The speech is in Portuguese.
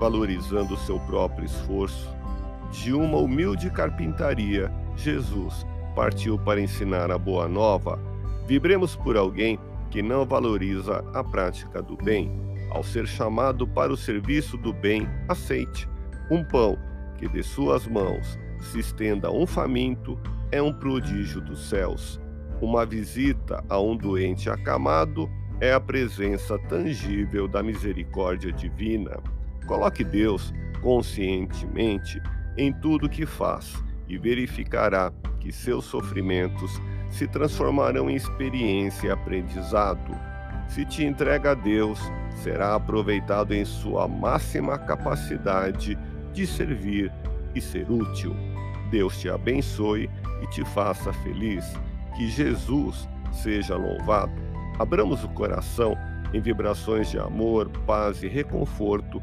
valorizando o seu próprio esforço. De uma humilde carpintaria, Jesus partiu para ensinar a boa nova, vibremos por alguém que não valoriza a prática do bem. Ao ser chamado para o serviço do bem, aceite. Um pão que de suas mãos se estenda a um faminto é um prodígio dos céus. Uma visita a um doente acamado é a presença tangível da misericórdia divina. Coloque Deus conscientemente em tudo que faz e verificará que seus sofrimentos se transformarão em experiência e aprendizado. Se te entrega a Deus, será aproveitado em sua máxima capacidade de servir e ser útil. Deus te abençoe e te faça feliz. Que Jesus seja louvado. Abramos o coração em vibrações de amor, paz e reconforto